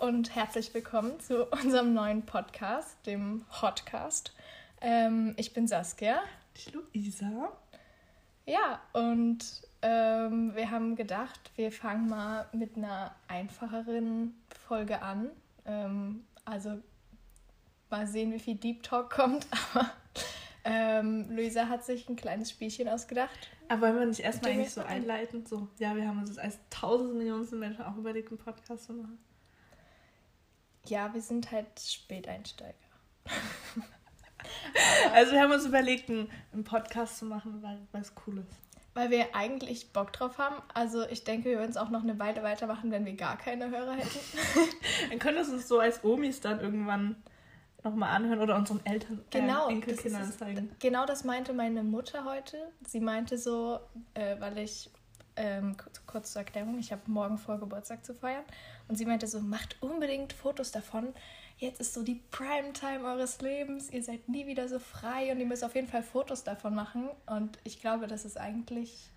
und herzlich willkommen zu unserem neuen Podcast, dem Hotcast. Ähm, ich bin Saskia. Ich Luisa. Ja, und ähm, wir haben gedacht, wir fangen mal mit einer einfacheren Folge an. Ähm, also mal sehen, wie viel Deep Talk kommt. Aber ähm, Luisa hat sich ein kleines Spielchen ausgedacht. Aber wollen wir nicht erstmal eigentlich so einleiten? So, ja, wir haben uns das als tausend Millionen Menschen auch überlegt, einen Podcast zu machen. Ja, wir sind halt Späteinsteiger. also wir haben uns überlegt, einen, einen Podcast zu machen, weil es cool ist. Weil wir eigentlich Bock drauf haben. Also ich denke, wir würden es auch noch eine Weile weitermachen, wenn wir gar keine Hörer hätten. dann können wir es uns so als Omis dann irgendwann nochmal anhören oder unseren Eltern, äh, genau, Enkelkindern zeigen. Genau das meinte meine Mutter heute. Sie meinte so, äh, weil ich, ähm, kurz zur Erklärung, ich habe morgen vor, Geburtstag zu feiern. Und sie meinte so, macht unbedingt Fotos davon. Jetzt ist so die Primetime eures Lebens. Ihr seid nie wieder so frei und ihr müsst auf jeden Fall Fotos davon machen. Und ich glaube, dass es eigentlich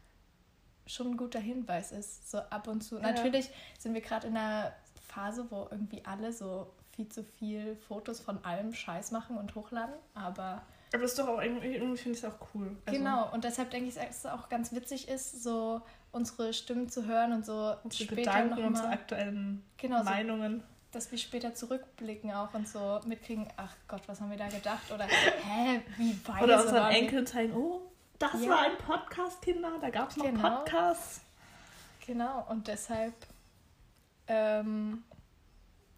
schon ein guter Hinweis ist. So ab und zu. Ja. Natürlich sind wir gerade in einer Phase, wo irgendwie alle so viel zu viel Fotos von allem Scheiß machen und hochladen, aber. Aber das ist doch auch irgendwie, irgendwie finde ich es auch cool. Also genau, und deshalb denke ich, dass es auch ganz witzig ist, so unsere Stimmen zu hören und so unsere später Gedanken, noch mal, unsere aktuellen genau, Meinungen. So, dass wir später zurückblicken auch und so mitkriegen, ach Gott, was haben wir da gedacht? Oder hä, wie weit Oder unseren Enkeln zeigen, oh, das ja. war ein Podcast, Kinder, da gab es noch genau. Podcasts. Genau, und deshalb ähm,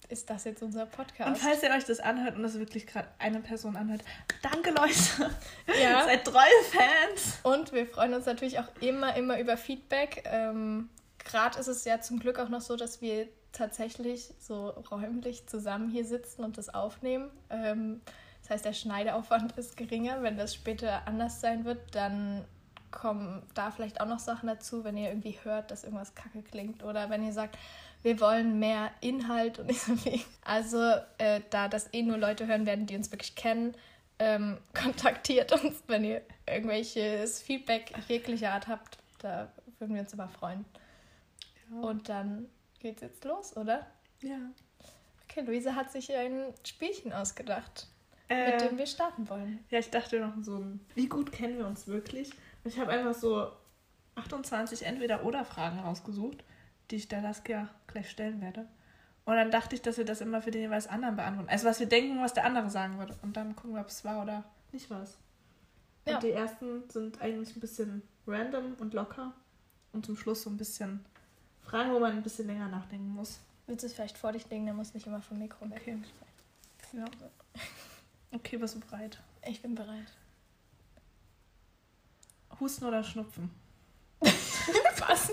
ist das jetzt unser Podcast. Und falls ihr euch das anhört und das wirklich gerade eine Person anhört, danke Leute. Ja. Seid treue Fans. Und wir freuen uns natürlich auch immer, immer über Feedback. Ähm, gerade ist es ja zum Glück auch noch so, dass wir tatsächlich so räumlich zusammen hier sitzen und das aufnehmen. Ähm, das heißt, der Schneideaufwand ist geringer. Wenn das später anders sein wird, dann kommen da vielleicht auch noch Sachen dazu, wenn ihr irgendwie hört, dass irgendwas kacke klingt oder wenn ihr sagt, wir wollen mehr Inhalt und nicht so viel. Also, äh, da das eh nur Leute hören werden, die uns wirklich kennen, ähm, kontaktiert uns, wenn ihr irgendwelches Feedback jeglicher Art habt. Da würden wir uns immer freuen. Ja. Und dann geht's jetzt los, oder? Ja. Okay, Luise hat sich ein Spielchen ausgedacht, äh, mit dem wir starten wollen. Ja, ich dachte noch so ein, wie gut kennen wir uns wirklich? Ich habe einfach so 28 Entweder-Oder-Fragen rausgesucht die ich der Laskia gleich stellen werde. Und dann dachte ich, dass wir das immer für den jeweils anderen beantworten. Also was wir denken, was der andere sagen würde. Und dann gucken wir, ob es war oder nicht war. Ja. Und die ersten sind eigentlich ein bisschen random und locker. Und zum Schluss so ein bisschen Fragen, wo man ein bisschen länger nachdenken muss. Willst du es vielleicht vor dich legen? Der muss nicht immer vom Mikro weg. Okay. Ja. Okay, bist du bereit? Ich bin bereit. Husten oder Schnupfen? was?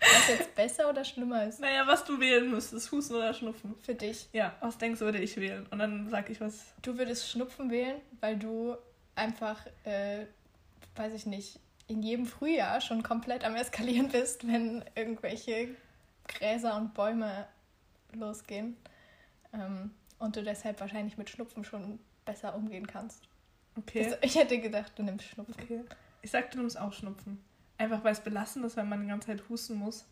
Was jetzt besser oder schlimmer ist? Naja, was du wählen müsstest, Husten oder Schnupfen. Für dich. Ja, was denkst du, würde ich wählen? Und dann sag ich was. Du würdest Schnupfen wählen, weil du einfach, äh, weiß ich nicht, in jedem Frühjahr schon komplett am Eskalieren bist, wenn irgendwelche Gräser und Bäume losgehen. Ähm, und du deshalb wahrscheinlich mit Schnupfen schon besser umgehen kannst. Okay. Also ich hätte gedacht, du nimmst Schnupfen. Okay. Ich sag, du nimmst auch Schnupfen. Einfach weil es belastend ist, wenn man die ganze Zeit husten muss.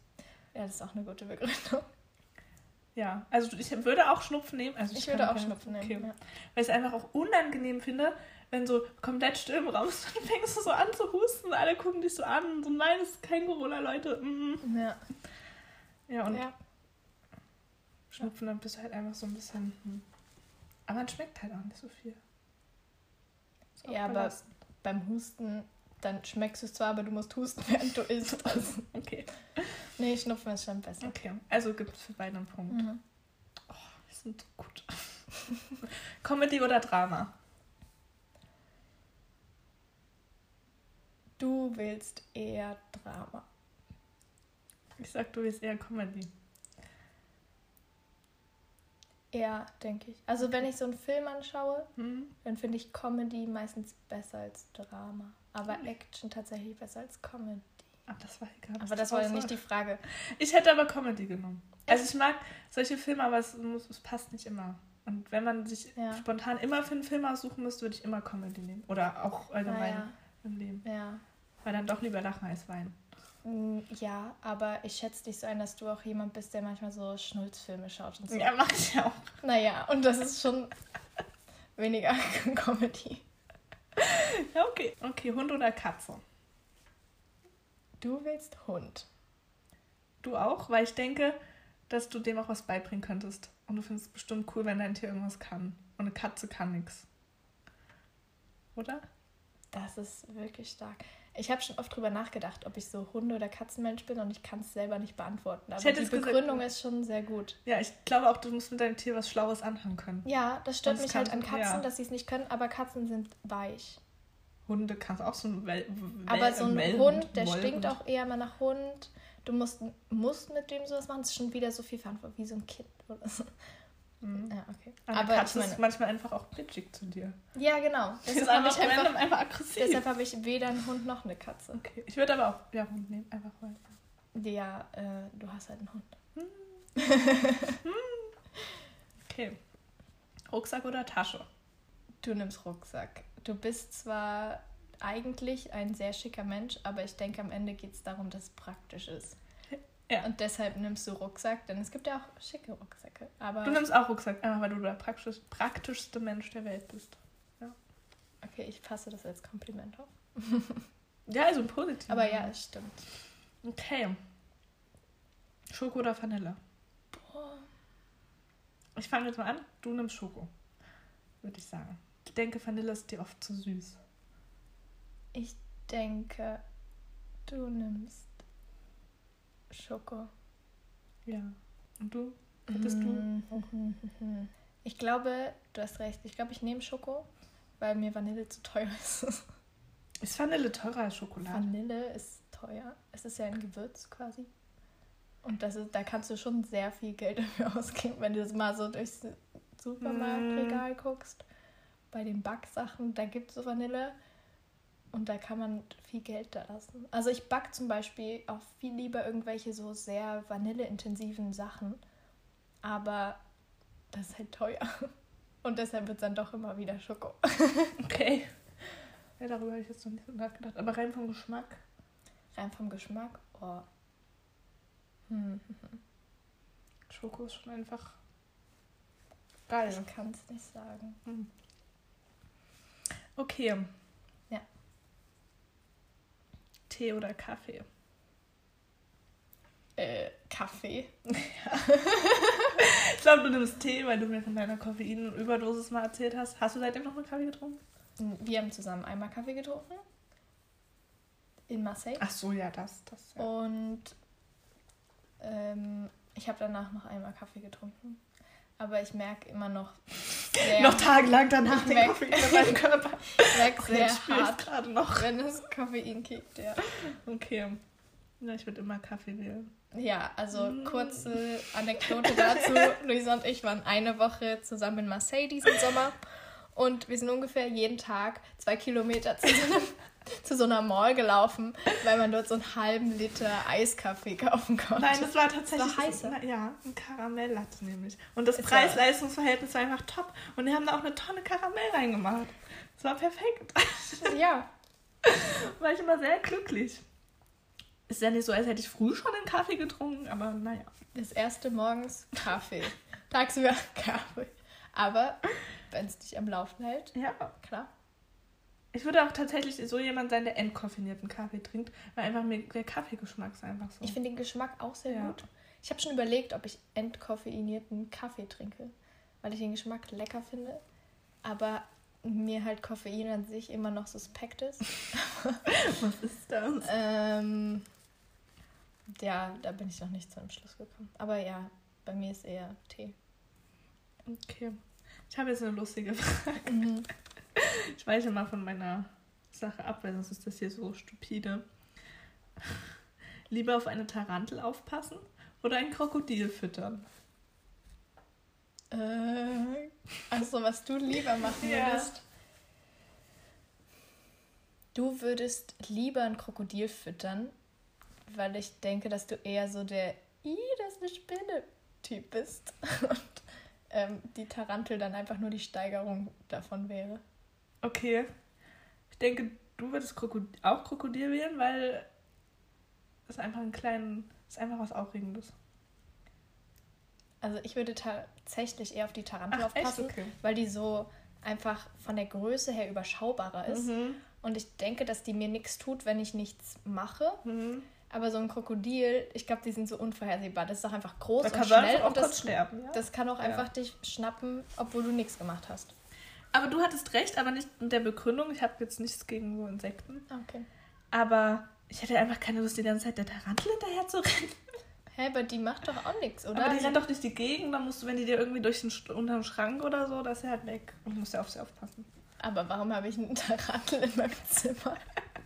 Ja, das ist auch eine gute Begründung. Ja, also ich würde auch Schnupfen nehmen. Also ich, ich würde auch Schnupfen nehmen. Okay. Ja. Weil ich es einfach auch unangenehm finde, wenn so komplett still im Raum ist und fängst du so an zu husten, alle gucken dich so an und so, nein, das ist kein Corona, Leute. Mhm. Ja. Ja, und ja. Schnupfen, dann bist du halt einfach so ein bisschen. Hm. Aber man schmeckt halt auch nicht so viel. Ja, aber beim Husten dann schmeckst du es zwar, aber du musst husten, während du isst. Also, okay. Nee, Schnupfen ist schon besser. Okay, also gibt es für beide einen Punkt. Mhm. Oh, wir sind so gut. Comedy oder Drama? Du willst eher Drama. Ich sag, du willst eher Comedy. Ja, denke ich. Also wenn ich so einen Film anschaue, mhm. dann finde ich Comedy meistens besser als Drama. Aber Action tatsächlich besser als Comedy. Ach, das war egal. Aber das war ja nicht die Frage. Ich hätte aber Comedy genommen. Also ich mag solche Filme, aber es, muss, es passt nicht immer. Und wenn man sich ja. spontan immer für einen Film aussuchen müsste, würde ich immer Comedy nehmen. Oder auch allgemein ja. im Leben. Ja. Weil dann doch lieber lachen als weinen. Mm, Ja, aber ich schätze dich so ein, dass du auch jemand bist, der manchmal so Schnulzfilme schaut und so. Ja, mach ich auch. Naja, und das ist schon weniger Comedy. Ja, okay. Okay, Hund oder Katze? Du willst Hund. Du auch? Weil ich denke, dass du dem auch was beibringen könntest. Und du findest es bestimmt cool, wenn dein Tier irgendwas kann. Und eine Katze kann nichts. Oder? Das ist wirklich stark. Ich habe schon oft drüber nachgedacht, ob ich so Hunde- oder Katzenmensch bin und ich kann es selber nicht beantworten. Aber die gesagt, Begründung ist schon sehr gut. Ja, ich glaube auch, du musst mit deinem Tier was Schlaues anfangen können. Ja, das stört es mich halt an Katzen, ja. dass sie es nicht können, aber Katzen sind weich. Hunde kannst auch so ein Wel Aber so ein Wellenhund, Hund, der Wollhund. stinkt auch eher mal nach Hund. Du musst, musst mit dem sowas machen. Das ist schon wieder so viel Verantwortung wie so ein Kind oder so. Mhm. Ja, okay. Aber ich Katze ist meine, manchmal einfach auch bitchig zu dir. ja, genau. Die Deshalb ist habe einfach, ich, einfach, einfach aggressiv. deshalb habe ich weder einen Hund noch eine Katze. Okay, ich würde aber auch ja, Hund nehmen, einfach weil. Ja, äh, du hast halt einen Hund. Okay. Rucksack oder Tasche? Du nimmst Rucksack. Du bist zwar eigentlich ein sehr schicker Mensch, aber ich denke, am Ende geht es darum, dass es praktisch ist. Ja. Und deshalb nimmst du Rucksack, denn es gibt ja auch schicke Rucksäcke. Aber Du nimmst auch Rucksack, einfach weil du der praktisch, praktischste Mensch der Welt bist. okay, ich fasse das als Kompliment auf. Ja, also positiv. Aber ja, es stimmt. Okay. Schoko oder Vanille? Boah. Ich fange jetzt mal an. Du nimmst Schoko. Würde ich sagen. Ich denke, Vanille ist dir oft zu süß. Ich denke, du nimmst Schoko. Ja. Und du? Hättest du? Ich glaube, du hast recht. Ich glaube, ich nehme Schoko, weil mir Vanille zu teuer ist. Ist Vanille teurer als Schokolade? Vanille ist teuer. Es ist ja ein Gewürz quasi. Und das ist, da kannst du schon sehr viel Geld dafür ausgeben, wenn du das mal so durchs Supermarktregal guckst. Bei den Backsachen, da gibt es so Vanille. Und da kann man viel Geld da lassen. Also ich back zum Beispiel auch viel lieber irgendwelche so sehr vanilleintensiven Sachen. Aber das ist halt teuer. Und deshalb wird es dann doch immer wieder Schoko. Okay. Ja, darüber habe ich jetzt noch nicht so nachgedacht. Aber rein vom Geschmack. Rein vom Geschmack, oh. Hm. Schoko ist schon einfach geil. Ich kann es nicht sagen. Okay. Ja. Tee oder Kaffee? Äh, Kaffee. Ich glaube, du nimmst Tee, weil du mir von deiner Koffeinüberdosis mal erzählt hast. Hast du seitdem noch mal Kaffee getrunken? Wir haben zusammen einmal Kaffee getrunken. In Marseille. Ach so, ja, das. das ja. Und ähm, ich habe danach noch einmal Kaffee getrunken. Aber ich merke immer noch sehr, noch tagelang danach den merk- Kaffee in meinem Körper. Oh, sehr hart, gerade noch. wenn das Koffein kickt, ja. Okay. Ja, ich würde immer Kaffee wählen. Ja, also Mm. kurze Anekdote dazu. Luisa und ich waren eine Woche zusammen in Marseille diesen Sommer und wir sind ungefähr jeden Tag zwei Kilometer zu so, einem, zu so einer Mall gelaufen, weil man dort so einen halben Liter Eiskaffee kaufen konnte. Nein, das war tatsächlich. war heißer. Na, Ja, ein Karamelllatte nämlich. Und das war- Preis-Leistungs-Verhältnis war einfach top. Und die haben da auch eine Tonne Karamell reingemacht. Das war perfekt. Ja, war ich immer sehr glücklich. Ist ja nicht so, als hätte ich früh schon einen Kaffee getrunken, aber naja. das erste morgens Kaffee, tagsüber Kaffee. Aber wenn es dich am Laufen hält, Ja. klar. Ich würde auch tatsächlich so jemand sein, der entkoffinierten Kaffee trinkt, weil einfach mir der Kaffeegeschmack ist einfach so. Ich finde den Geschmack auch sehr Ja. gut. Ich habe schon überlegt, ob ich entkoffeinierten Kaffee trinke, weil ich den Geschmack lecker finde, aber mir halt Koffein an sich immer noch suspekt ist. Was ist das? ähm, ja, da bin ich noch nicht zu einem Schluss gekommen. Aber ja, bei mir ist eher Tee. Okay. Ich habe jetzt eine lustige Frage. Mhm. Ich weiche mal von meiner Sache ab, weil sonst ist das hier so stupide. Lieber auf eine Tarantel aufpassen oder ein Krokodil füttern? Äh, also, was du lieber machen Ja. würdest. Du würdest lieber ein Krokodil füttern, weil ich denke, dass du eher so der I, das ist eine Spinne-Typ bist. Und ähm, die Tarantel dann einfach nur die Steigerung davon wäre. Okay. Ich denke, du würdest Krokod auch Krokodil wählen, weil ist einfach ein kleinen, ist einfach was Aufregendes. Also ich würde tatsächlich eher auf die Tarantel Ach, aufpassen? Okay. weil die so einfach von der Größe her überschaubarer ist. Mhm. Und ich denke, dass die mir nichts tut, wenn ich nichts mache. Mhm. Aber so ein Krokodil, ich glaube, die sind so unvorhersehbar. Das ist doch einfach groß Da und schnell und das, sterben, ja. das kann auch Ja. einfach dich schnappen, obwohl du nichts gemacht hast. Aber du hattest recht, aber nicht mit der Begründung. Ich habe jetzt nichts gegen so Insekten. Okay. Aber ich hätte einfach keine Lust, die ganze Zeit der Tarantel hinterher zu rennen. Hä, aber die macht doch auch nichts, oder? Aber die rennt doch durch die Gegend, dann musst du, wenn die dir irgendwie durch den unterm Schrank oder so, da ist sie halt weg. Und du musst ja auf sie aufpassen. Aber warum habe ich einen Tarantel in meinem Zimmer?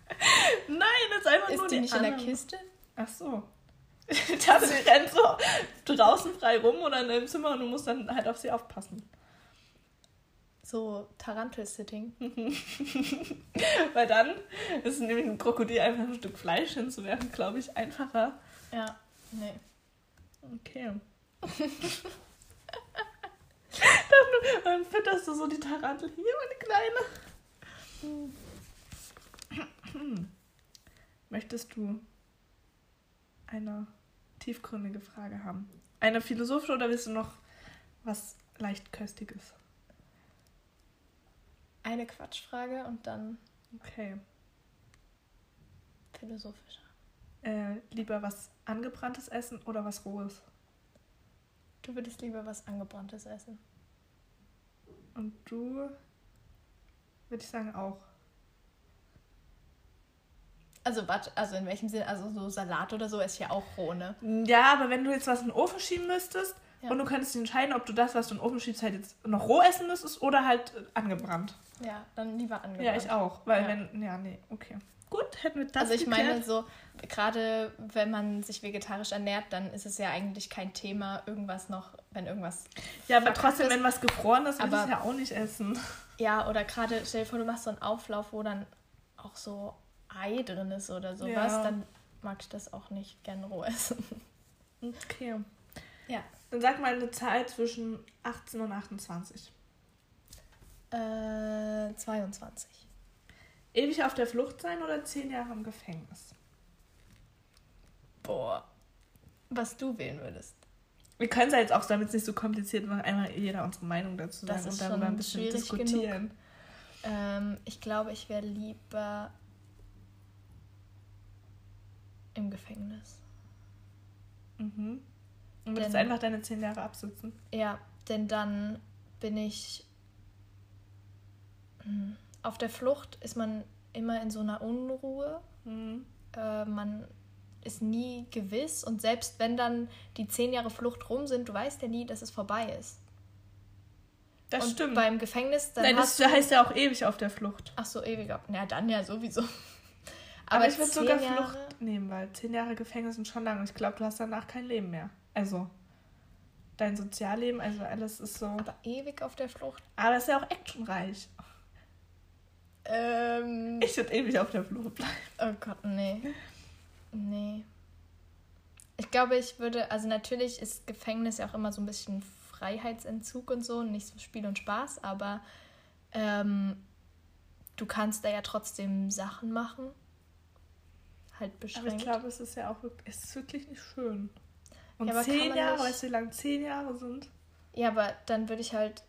Nein, das ist einfach nur Ist die nicht in der anderen. Kiste? Ach so. Die rennt so draußen frei rum oder in deinem Zimmer und du musst dann halt auf sie aufpassen. So Tarantel-Sitting. Weil dann ist nämlich ein Krokodil einfach ein Stück Fleisch hinzuwerfen, glaube ich, einfacher. Ja, nee. Okay. dann, dann fütterst du so die Tarantel. Hier, meine Kleine. Möchtest du eine tiefgründige Frage haben? Eine philosophische oder willst du noch was leichtköstiges? Eine Quatschfrage und dann Okay. philosophischer. Äh, lieber was angebranntes essen oder was rohes? Du würdest lieber was Angebranntes essen. Und du, würde ich sagen, auch. Also, also in welchem Sinne? Also so Salat oder so ist ja auch roh, ne? Ja, aber wenn du jetzt was in den Ofen schieben müsstest Ja. und du könntest dich entscheiden, ob du das, was du in den Ofen schiebst, halt jetzt noch roh essen müsstest oder halt äh, angebrannt. Ja, dann lieber angebrannt. Ja, ich auch. Weil Ja. wenn, ja, nee, okay. Gut, hätten wir das also ich geklärt. meine so, gerade wenn man sich vegetarisch ernährt, dann ist es ja eigentlich kein Thema, irgendwas noch, wenn irgendwas... Ja, aber trotzdem, ist. wenn was gefroren ist, will ich Aber- es ja auch nicht essen. Ja, oder gerade, stell dir vor, du machst so einen Auflauf, wo dann auch so Ei drin ist oder sowas, Ja. dann mag ich das auch nicht gern roh essen. Okay. Ja. Dann sag mal eine Zahl zwischen 18 und 28. Äh, 22. Ewig auf der Flucht sein oder 10 Jahre im Gefängnis? Boah. Was du wählen würdest. Wir können es ja jetzt auch, damit es nicht so kompliziert machen, einmal jeder unsere Meinung dazu Das sagen und darüber ein bisschen diskutieren. Ähm, ich glaube, ich wäre lieber im Gefängnis. Mhm. Und würdest Denn- einfach deine 10 Jahre absitzen. Ja, denn dann bin ich hm, auf der Flucht ist man immer in so einer Unruhe. Mhm. Äh, man ist nie gewiss und selbst wenn dann die zehn Jahre Flucht rum sind, du weißt ja nie, dass es vorbei ist. Das und stimmt. beim Gefängnis dann Nein, das heißt ja auch ewig auf der Flucht. ach so ewiger. Na dann ja sowieso. Aber, ich würde zehn sogar Jahre- Flucht nehmen, weil 10 Jahre Gefängnis sind schon lang. Und ich glaube, du hast danach kein Leben mehr. Also, dein Sozialleben, also alles ist so. Aber ewig auf der Flucht. Aber es ist ja auch actionreich. Ähm, Ich würde ewig auf der Flucht bleiben. Oh Gott, nee. Nee. Ich glaube, ich würde, also natürlich ist Gefängnis ja auch immer so ein bisschen Freiheitsentzug und so, nicht so Spiel und Spaß, aber ähm, du kannst da ja trotzdem Sachen machen. Halt Aber beschränkt. ich glaube, es ist ja auch wirklich, es ist wirklich nicht schön. Und Ja, zehn Jahre, nicht- weißt du, wie lang zehn Jahre sind? ja, aber dann würde ich halt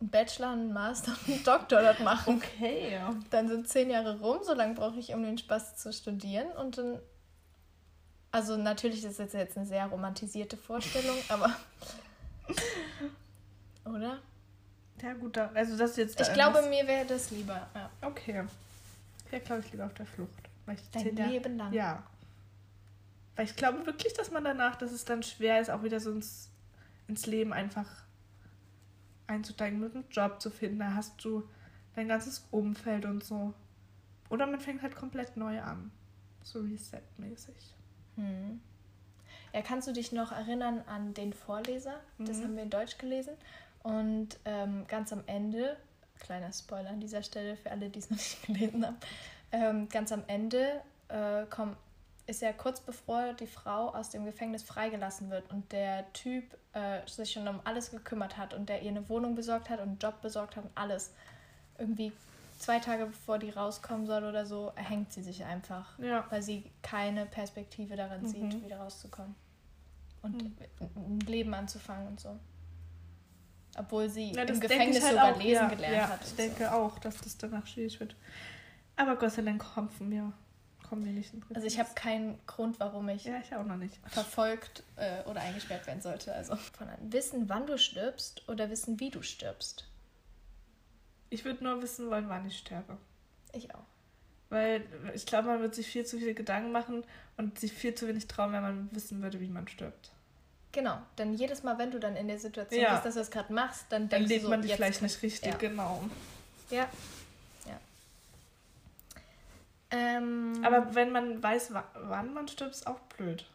einen Bachelor, einen Master und einen Doktor dort machen. Okay, ja. Dann sind zehn Jahre rum, so lange brauche ich, um den Spaß zu studieren. Und dann. Also, natürlich ist das jetzt eine sehr romantisierte Vorstellung, aber. Oder? Ja, gut, da, also das ist jetzt. Ich da glaube, irgendwas- mir wäre das lieber. Ja. Okay. Ja, glaube ich lieber auf der Flucht. Weil ich Dein Leben lang. Ja. Weil ich glaube wirklich, dass man danach, dass es dann schwer ist, auch wieder so ins, ins Leben einfach einzusteigen, mit einem Job zu finden. Da hast du dein ganzes Umfeld und so. Oder man fängt halt komplett neu an. So Reset-mäßig. Hm. Ja, kannst du dich noch erinnern an den Vorleser? Das Mhm. haben wir in Deutsch gelesen. Und ähm, ganz am Ende, kleiner Spoiler an dieser Stelle für alle, die es noch nicht gelesen haben, ähm, ganz am Ende äh, komm, ist ja kurz bevor die Frau aus dem Gefängnis freigelassen wird und der Typ äh, sich schon um alles gekümmert hat und der ihr eine Wohnung besorgt hat und einen Job besorgt hat und alles. Irgendwie zwei Tage bevor die rauskommen soll oder so, erhängt sie sich einfach. Ja. Weil sie keine Perspektive darin Mhm. sieht, wieder rauszukommen. Und Mhm. ein Leben anzufangen und so. Obwohl sie Ja, im Gefängnis halt sogar auch. lesen ja, gelernt ja, hat. Ich denke auch, dass das danach schwierig wird. Aber Gott sei Dank kommen wir, kommen wir nicht in So. Also ich habe keinen Grund, warum ich Ja, ich auch noch nicht. verfolgt äh, oder eingesperrt werden sollte. Also von an. wissen, wann du stirbst oder wissen, wie du stirbst. Ich würde nur wissen wollen, wann ich sterbe. Ich auch. Weil ich glaube, man wird sich viel zu viele Gedanken machen und sich viel zu wenig trauen, wenn man wissen würde, wie man stirbt. Genau, denn jedes Mal, wenn du dann in der Situation Ja. bist, dass du es gerade machst, dann Dann denkst lebt du so, man dich jetzt vielleicht nicht richtig, Ja. genau. Ja. Ähm, Aber wenn man weiß, wa- wann man stirbt, ist auch blöd.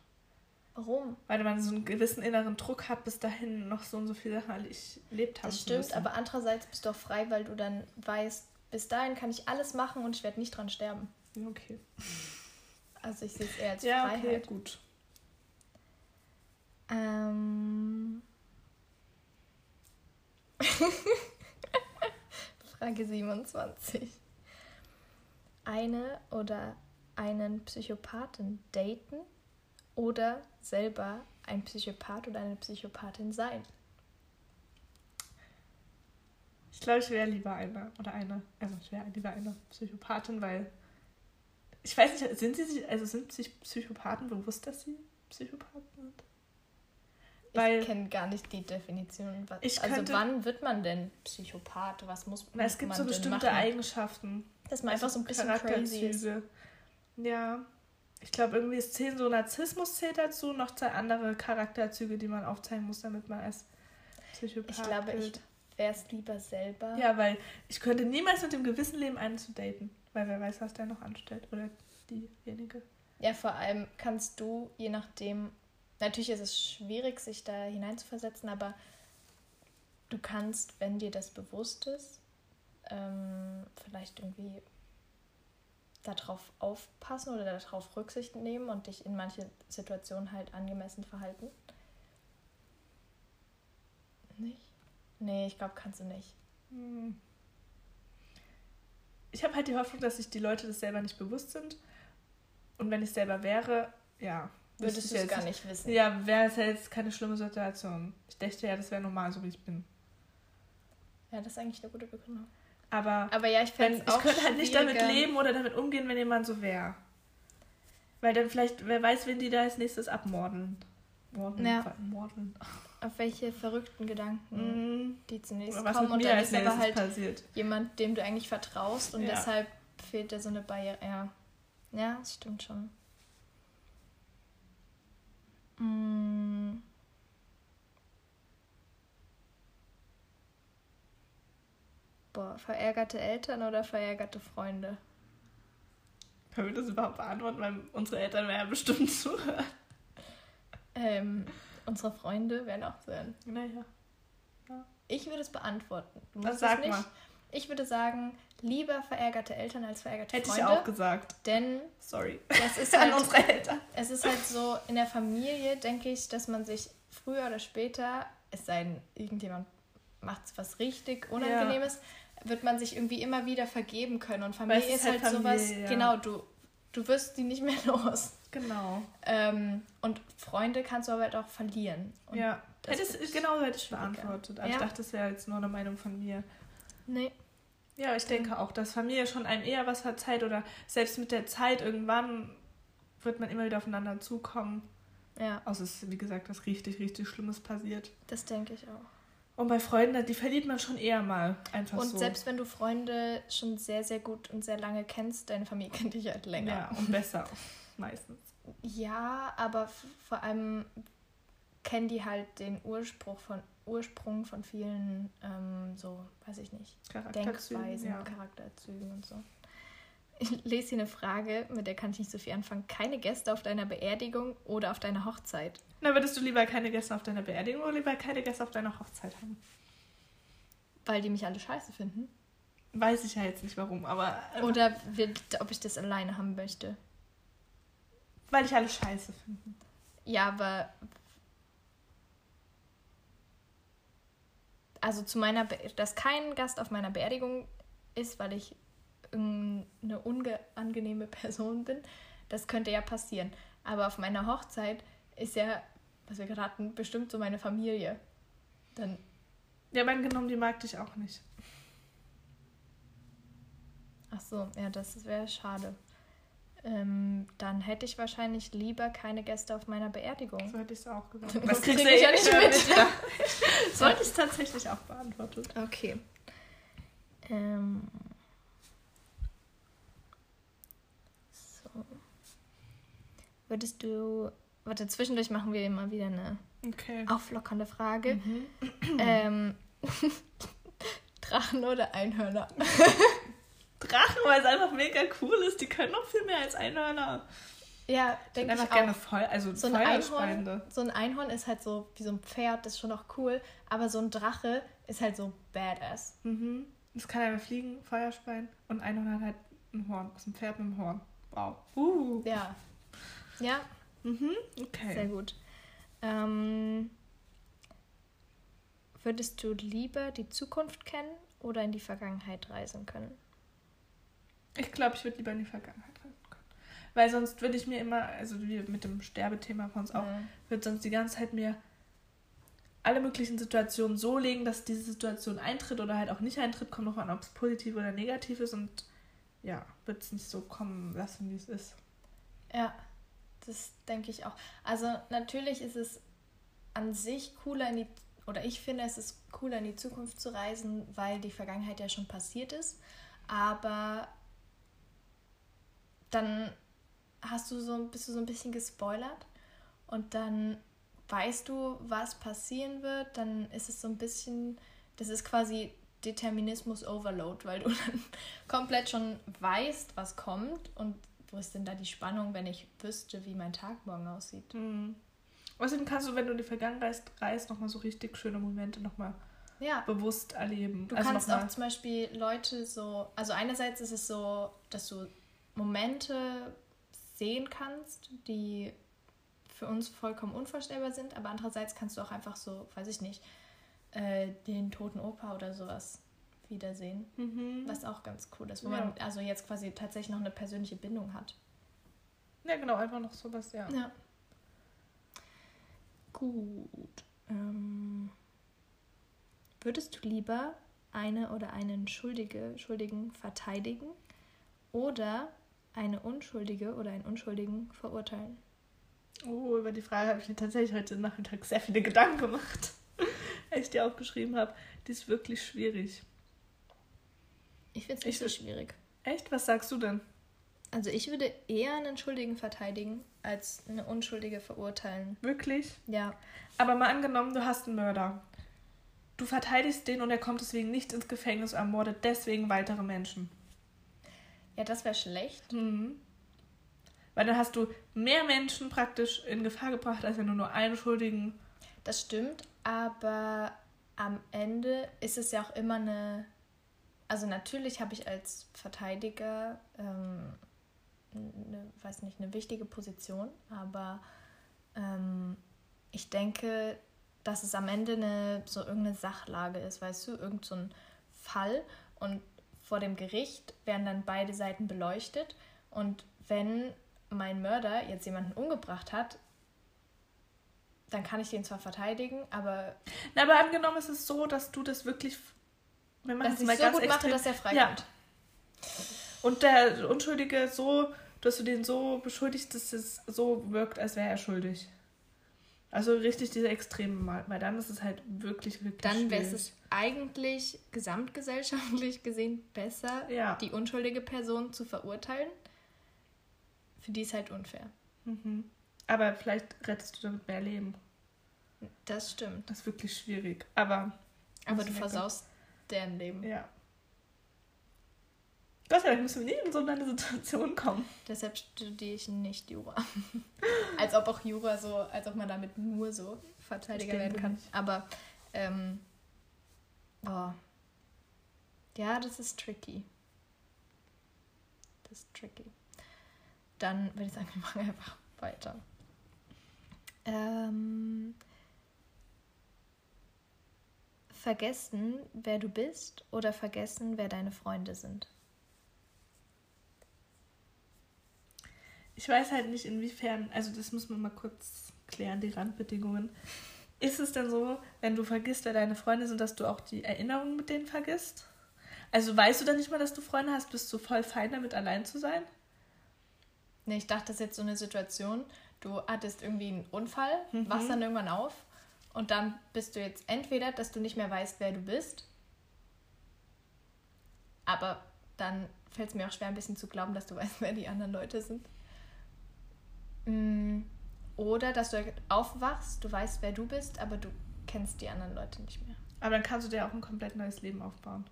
warum? Weil man so einen gewissen inneren Druck hat, bis dahin noch so und so viele Sachen ich lebt haben Das stimmt, müssen. aber andererseits bist du auch frei, weil du dann weißt, bis dahin kann ich alles machen und ich werde nicht dran sterben. Okay. Also ich sehe es eher als Ja, okay, Freiheit. gut. Ähm. Frage 27. Eine oder einen Psychopathen daten oder selber ein Psychopath oder eine Psychopathin sein? Ich glaube, ich wäre lieber eine oder eine, also ich wäre lieber eine Psychopathin, weil ich weiß nicht, sind sie sich, also sind sich Psychopathen bewusst, dass sie Psychopathen sind? Weil- ich kenne gar nicht die Definition. Was, Ich also könnte- wann wird man denn Psychopath? Was muss Weil es gibt man so bestimmte machen? Eigenschaften. Dass man einfach so ein bisschen crazy ist. Ja. Ich glaube, irgendwie ist zehn so Narzissmus zählt dazu, noch zwei andere Charakterzüge, die man aufzeigen muss, damit man als Psychopath Ich glaube, ich wäre es lieber selber. Ja, weil ich könnte niemals mit dem Gewissen leben, einen zu daten. Weil wer weiß, was der noch anstellt. Oder diejenige. Ja, vor allem kannst du, je nachdem, natürlich ist es schwierig, sich da hineinzuversetzen, aber du kannst, wenn dir das bewusst ist, ähm, vielleicht irgendwie darauf aufpassen oder darauf Rücksicht nehmen und dich in manche Situationen halt angemessen verhalten. Nicht? Nee, ich glaube, kannst du nicht. Hm. Ich habe halt die Hoffnung, dass sich die Leute das selber nicht bewusst sind. Und wenn ich selber wäre, ja. Würdest du es gar nicht- wissen. Ja, wäre es ja jetzt keine schlimme Situation. Ich dachte ja, das wäre normal, so wie ich bin. Ja, das ist eigentlich eine gute Begründung. Aber Aber ja, ich fände ich auch könnte halt nicht damit leben oder damit umgehen, wenn jemand so wäre. Weil dann vielleicht, wer weiß, wen die da als nächstes abmorden. Morden, Ja. morden. Auf welche verrückten Gedanken Mhm. die zunächst Oder was kommen mit und dann als ist aber halt passiert. jemand, dem du eigentlich vertraust und Ja. deshalb fehlt dir so eine Barriere. Ja, ja das stimmt schon. Mm. Boah, verärgerte Eltern oder verärgerte Freunde? Können wir das überhaupt beantworten, weil unsere Eltern werden ja bestimmt zuhören. Ähm, unsere Freunde werden auch sein. Naja. Ich würde es beantworten. Du musst sag es nicht. mal. Ich würde sagen, lieber verärgerte Eltern als verärgerte Hätte Freunde. ich auch gesagt. Denn Sorry. das ist An halt, unsere Eltern. es ist halt so, in der Familie denke ich, dass man sich früher oder später, es sei denn, irgendjemand macht was richtig Unangenehmes, wird man sich irgendwie immer wieder vergeben können. Und Familie ist halt, halt sowas, Familie, ja. genau, du, du wirst die nicht mehr los. Genau. Ähm, und Freunde kannst du aber halt auch verlieren. Und ja. das Hättest, ist genau so hätte ich beantwortet. Aber Ja. ich dachte, das wäre jetzt nur eine Meinung von mir. Nee. Ja, ich denke auch, dass Familie schon einem eher was verzeiht oder selbst mit der Zeit irgendwann wird man immer wieder aufeinander zukommen. Ja, Außer es ist, wie gesagt, was richtig, richtig Schlimmes passiert. das denke ich auch. Und bei Freunden, die verliert man schon eher mal. Einfach Und so. selbst wenn du Freunde schon sehr, sehr gut und sehr lange kennst, deine Familie kennt dich halt länger. Ja, und besser. Meistens. Ja, aber vor allem kennen die halt den Ursprung von, Ursprung von vielen, ähm, so, weiß ich nicht. Denkweisen, Ja. Charakterzügen und so. Ich lese hier eine Frage, mit der kann ich nicht so viel anfangen. Keine Gäste auf deiner Beerdigung oder auf deiner Hochzeit? Na, würdest du lieber keine Gäste auf deiner Beerdigung oder lieber keine Gäste auf deiner Hochzeit haben? Weil die mich alle scheiße finden? Weiß ich ja jetzt nicht warum, aber einfach, Oder will, ob ich das alleine haben möchte? weil ich alle scheiße finde. Ja, aber. Also zu meiner, Be dass kein Gast auf meiner Beerdigung ist, weil ich eine unangenehme Person bin. Das könnte ja passieren. Aber auf meiner Hochzeit ist ja, was wir gerade hatten, bestimmt so meine Familie. Dann. Ja, mein genommen, die mag dich auch nicht. Ach so, ja, das wäre schade. Ähm, dann hätte ich wahrscheinlich lieber keine Gäste auf meiner Beerdigung. So hätte ich es auch gesagt. Das kriege ich ja nicht mit. so hätte ich es tatsächlich auch beantwortet. Okay. Ähm. So. Würdest du. Warte, zwischendurch machen wir immer wieder eine okay. auflockernde Frage. Mhm. Ähm, Drachen oder Einhörner? Drachen, weil es einfach mega cool ist. Die können noch viel mehr als Einhörner. Ja, denke ich einfach gerne voll, also so ein Einhorn, so ein Einhorn ist halt so wie so ein Pferd, das ist schon auch cool, aber so ein Drache ist halt so badass. Mhm. Es kann einfach fliegen, Feuerspein und ein Einhorn hat halt ein Horn, das ist ein Pferd mit einem Horn. Wow. Uh. Ja. Ja. Mhm. Okay. Sehr gut. Ähm, würdest du lieber die Zukunft kennen oder in die Vergangenheit reisen können? Ich glaube, ich würde lieber in die Vergangenheit reisen können. Weil sonst würde ich mir immer, also wie mit dem Sterbethema von uns auch, mhm. würde sonst die ganze Zeit mir alle möglichen Situationen so legen, dass diese Situation eintritt oder halt auch nicht eintritt, kommt noch an, ob es positiv oder negativ ist und ja, wird es nicht so kommen lassen, wie es ist. Ja, das denke ich auch. Also natürlich ist es an sich cooler in die, oder ich finde es ist cooler in die Zukunft zu reisen, weil die Vergangenheit ja schon passiert ist. Aber dann hast du so, bist du so ein bisschen gespoilert und dann weißt du, was passieren wird, dann ist es so ein bisschen, das ist quasi Determinismus Overload, weil du dann komplett schon weißt, was kommt und wo ist denn da die Spannung, wenn ich wüsste, wie mein Tag morgen aussieht. Mhm. Außerdem kannst du, wenn du in die Vergangenheit reist, nochmal so richtig schöne Momente nochmal ja. bewusst erleben. Du also kannst auch zum Beispiel Leute so, also einerseits ist es so, dass du Momente sehen kannst, die für uns vollkommen unvorstellbar sind, aber andererseits kannst du auch einfach so, weiß ich nicht, äh, den toten Opa oder sowas wiedersehen, mhm. was auch ganz cool ist, wo ja. man also jetzt quasi tatsächlich noch eine persönliche Bindung hat. Ja, genau, einfach noch sowas, ja. Ja. Gut. Ähm, würdest du lieber eine oder einen Schuldige, Schuldigen verteidigen oder eine Unschuldige oder einen Unschuldigen verurteilen? Oh, über die Frage habe ich mir tatsächlich heute Nachmittag sehr viele Gedanken gemacht, als ich die aufgeschrieben habe. Die ist wirklich schwierig. Ich finde es nicht so schwierig. Echt? Was sagst du denn? Also ich würde eher einen Schuldigen verteidigen, als eine Unschuldige verurteilen. Wirklich? Ja. Aber mal angenommen, du hast einen Mörder. Du verteidigst den und er kommt deswegen nicht ins Gefängnis und ermordet deswegen weitere Menschen. Ja, das wäre schlecht. Mhm. Weil dann hast du mehr Menschen praktisch in Gefahr gebracht, als wenn du nur einen Schuldigen. Das stimmt, aber am Ende ist es ja auch immer eine. Also natürlich habe ich als Verteidiger ähm, eine, weiß nicht, eine wichtige Position, aber ähm, ich denke, dass es am Ende eine so irgendeine Sachlage ist, weißt du, irgend so Fall und vor dem Gericht werden dann beide Seiten beleuchtet und wenn mein Mörder jetzt jemanden umgebracht hat, dann kann ich den zwar verteidigen, aber. Na, aber angenommen ist es so, dass du das wirklich. Wenn man dass ich so gut mache, dass er freikommt. Ja. Und der Unschuldige so, dass du den so beschuldigst, dass es so wirkt, als wäre er schuldig. Also richtig diese Extreme mal, weil dann ist es halt wirklich, wirklich Dann wäre es eigentlich gesamtgesellschaftlich gesehen besser, ja. die unschuldige Person zu verurteilen. Für die ist halt unfair. Mhm. Aber vielleicht rettest du damit mehr Leben. Das stimmt. Das ist wirklich schwierig. Aber. Aber du versaust deren Leben. Ja. Gott sei Dank müssen wir nie in so eine Situation kommen. Deshalb studiere ich nicht Jura. als ob auch Jura so, als ob man damit nur so Verteidiger werden kann. Nicht. Aber, ähm, oh. Ja, das ist tricky. Das ist tricky. Dann würde ich sagen, wir machen einfach weiter. Ähm, vergessen, wer du bist oder vergessen, wer deine Freunde sind? Ich weiß halt nicht, inwiefern, also das muss man mal kurz klären, die Randbedingungen. Ist es denn so, wenn du vergisst, wer deine Freunde sind, dass du auch die Erinnerungen mit denen vergisst? Also weißt du dann nicht mal, dass du Freunde hast? Bist du voll fein damit, allein zu sein? Nee, ich dachte, das ist jetzt so eine Situation, du hattest irgendwie einen Unfall, mhm. wachst dann irgendwann auf und dann bist du jetzt entweder, dass du nicht mehr weißt, wer du bist, aber dann fällt es mir auch schwer, ein bisschen zu glauben, dass du weißt, wer die anderen Leute sind. Mm, oder dass du aufwachst, du weißt, wer du bist, aber du kennst die anderen Leute nicht mehr. Aber dann kannst du dir auch ein komplett neues Leben aufbauen.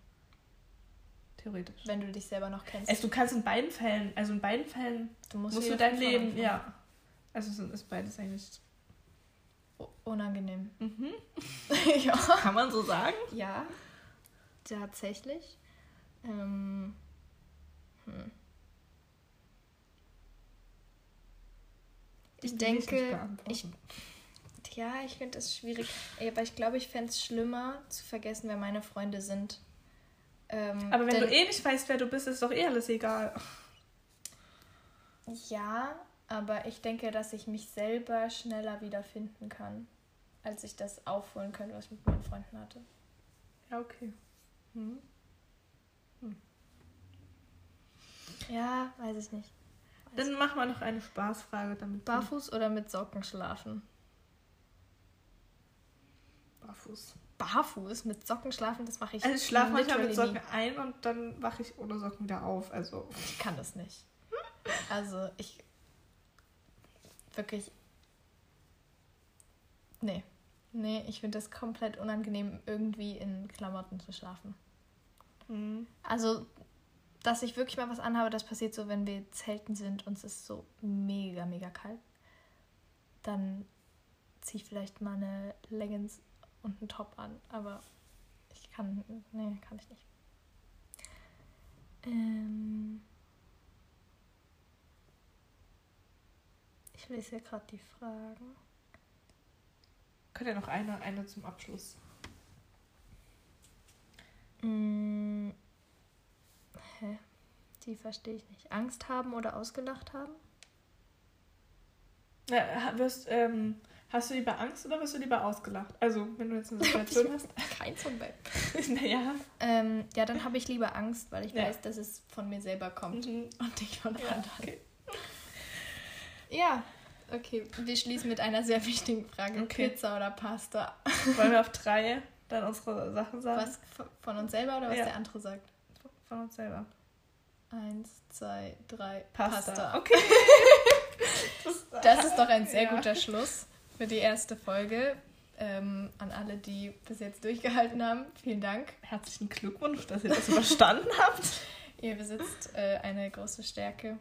Theoretisch. Wenn du dich selber noch kennst. Also du kannst in beiden Fällen, also in beiden Fällen du musst, musst du dein Leben, ja. Also ist beides eigentlich unangenehm. Mhm. ja. Kann man so sagen? Ja, tatsächlich. Ähm, hm. Ich denke, ich, ja, ich finde es schwierig. Aber ich glaube, ich fände es schlimmer zu vergessen, wer meine Freunde sind. Ähm, aber wenn denn, du eh nicht weißt, wer du bist, ist doch eh alles egal. Ja, aber ich denke, dass ich mich selber schneller wiederfinden kann, als ich das aufholen könnte, was ich mit meinen Freunden hatte. Ja, okay. Hm. Hm. Ja, weiß ich nicht. Dann machen wir noch eine Spaßfrage damit. Barfuß oder mit Socken schlafen? Barfuß. Barfuß mit Socken schlafen, das mache ich. Also ich schlafe manchmal mit Socken nie. ein und dann wache ich ohne Socken wieder auf. Also ich kann das nicht. Also ich wirklich. Nee. Nee, ich finde das komplett unangenehm, irgendwie in Klamotten zu schlafen. Mhm. Also, dass ich wirklich mal was anhabe, das passiert so, wenn wir zelten sind und es ist so mega, mega kalt. Dann ziehe ich vielleicht mal eine Leggings und einen Top an, aber ich kann, nee, kann ich nicht. Ähm ich lese ja gerade die Fragen. Könnt ihr noch eine, eine zum Abschluss? Mm, hä? Die verstehe ich nicht. Angst haben oder ausgelacht haben? Ja, wirst, ähm, hast du lieber Angst oder wirst du lieber ausgelacht? Also, wenn du jetzt eine Situation hast. Keins von beiden. naja. Ähm, ja, dann habe ich lieber Angst, weil ich ja. weiß, dass es von mir selber kommt mhm. und nicht von ja, anderen. Okay. Ja, okay. Wir schließen mit einer sehr wichtigen Frage. Okay. Pizza oder Pasta? Wollen wir auf drei dann unsere Sachen sagen? Was von uns selber oder was ja. der andere sagt? Uns selber. Eins, zwei, drei. Pasta. Pasta. Okay. das ist doch ein sehr ja. guter Schluss für die erste Folge. Ähm, an alle, die bis jetzt durchgehalten haben, vielen Dank. Herzlichen Glückwunsch, dass ihr das überstanden habt. Ihr besitzt äh, eine große Stärke.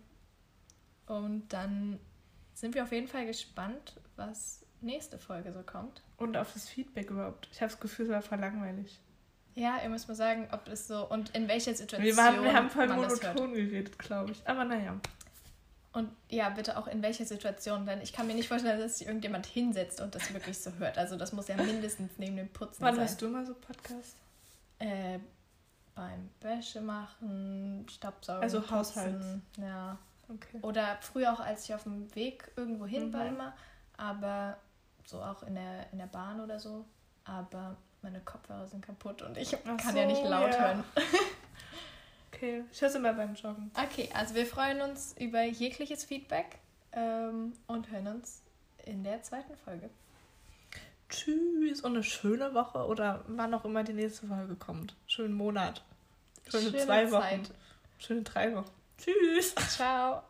Und dann sind wir auf jeden Fall gespannt, was nächste Folge so kommt. Und auf das Feedback überhaupt. Ich habe das Gefühl, es war voll langweilig. Ja, ihr müsst mal sagen, ob es so und in welcher Situation. Wir, waren, wir haben voll monoton geredet, glaube ich. Aber naja. Und ja, bitte auch in welcher Situation, denn ich kann mir nicht vorstellen, dass sich irgendjemand hinsetzt und das wirklich so hört. Also das muss ja mindestens neben dem Putzen Wann sein. Wann hörst du mal so Podcast? Äh, beim Wäsche machen, Staubsaugen. Also Haushalt. Ja. Okay. Oder früher auch, als ich auf dem Weg irgendwo hin mhm. war immer, aber so auch in der, in der Bahn oder so. Aber meine Kopfhörer sind kaputt und ich Ach kann so, ja nicht laut ja. hören. okay, ich höre es immer beim Joggen. Okay, also wir freuen uns über jegliches Feedback ähm, und hören uns in der zweiten Folge. Tschüss und eine schöne Woche oder wann auch immer die nächste Folge kommt. Schönen Monat. Schöne, Schöne zwei Wochen. Zeit. Schöne drei Wochen. Tschüss. Ciao.